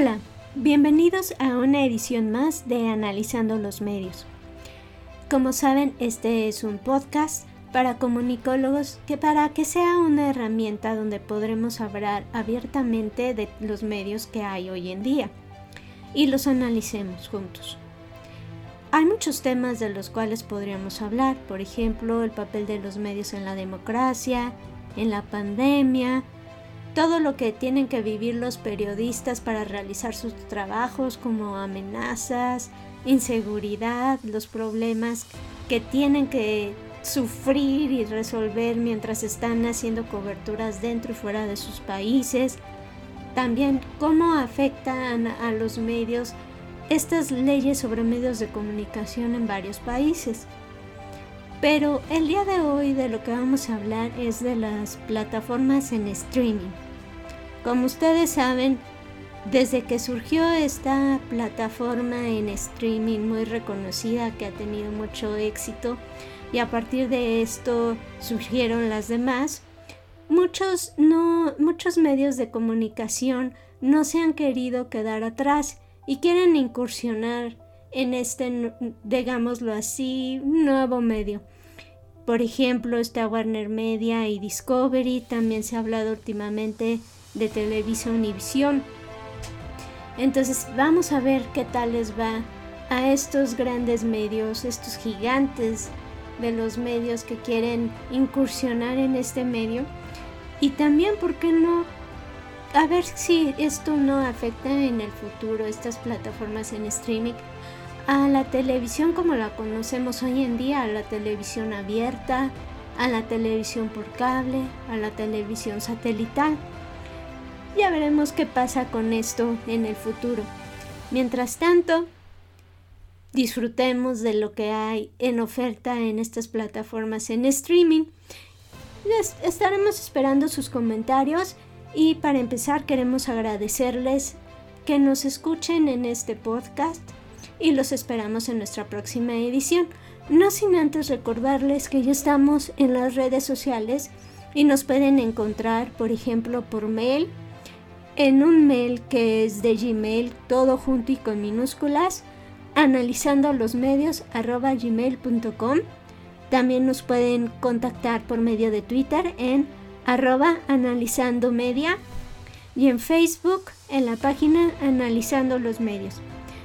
Hola, bienvenidos a una edición más de Analizando los Medios. Como saben, este es un podcast para comunicólogos que para que sea una herramienta donde podremos hablar abiertamente de los medios que hay hoy en día y los analicemos juntos. Hay muchos temas de los cuales podríamos hablar, por ejemplo, el papel de los medios en la democracia, en la pandemia, todo lo que tienen que vivir los periodistas para realizar sus trabajos como amenazas, inseguridad, los problemas que tienen que sufrir y resolver mientras están haciendo coberturas dentro y fuera de sus países. También cómo afectan a los medios estas leyes sobre medios de comunicación en varios países. Pero el día de hoy de lo que vamos a hablar es de las plataformas en streaming. Como ustedes saben, desde que surgió esta plataforma en streaming muy reconocida que ha tenido mucho éxito y a partir de esto surgieron las demás, muchos, no, muchos medios de comunicación no se han querido quedar atrás y quieren incursionar en este, digámoslo así, nuevo medio. Por ejemplo, está Warner Media y Discovery, también se ha hablado últimamente de Televisa Univisión. Entonces vamos a ver qué tal les va a estos grandes medios, estos gigantes de los medios que quieren incursionar en este medio. Y también, ¿por qué no? A ver si esto no afecta en el futuro, estas plataformas en streaming, a la televisión como la conocemos hoy en día, a la televisión abierta, a la televisión por cable, a la televisión satelital. Ya veremos qué pasa con esto en el futuro. Mientras tanto, disfrutemos de lo que hay en oferta en estas plataformas en streaming. estaremos esperando sus comentarios y para empezar queremos agradecerles que nos escuchen en este podcast y los esperamos en nuestra próxima edición. No sin antes recordarles que ya estamos en las redes sociales y nos pueden encontrar, por ejemplo, por mail en un mail que es de Gmail, todo junto y con minúsculas, analizando los medios arroba gmail.com. También nos pueden contactar por medio de Twitter en arroba analizando media y en Facebook en la página analizando los medios.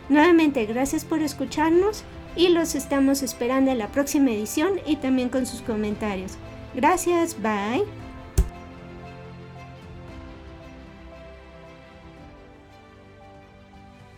Nuevamente gracias por escucharnos y los estamos esperando en la próxima edición y también con sus comentarios. Gracias, bye.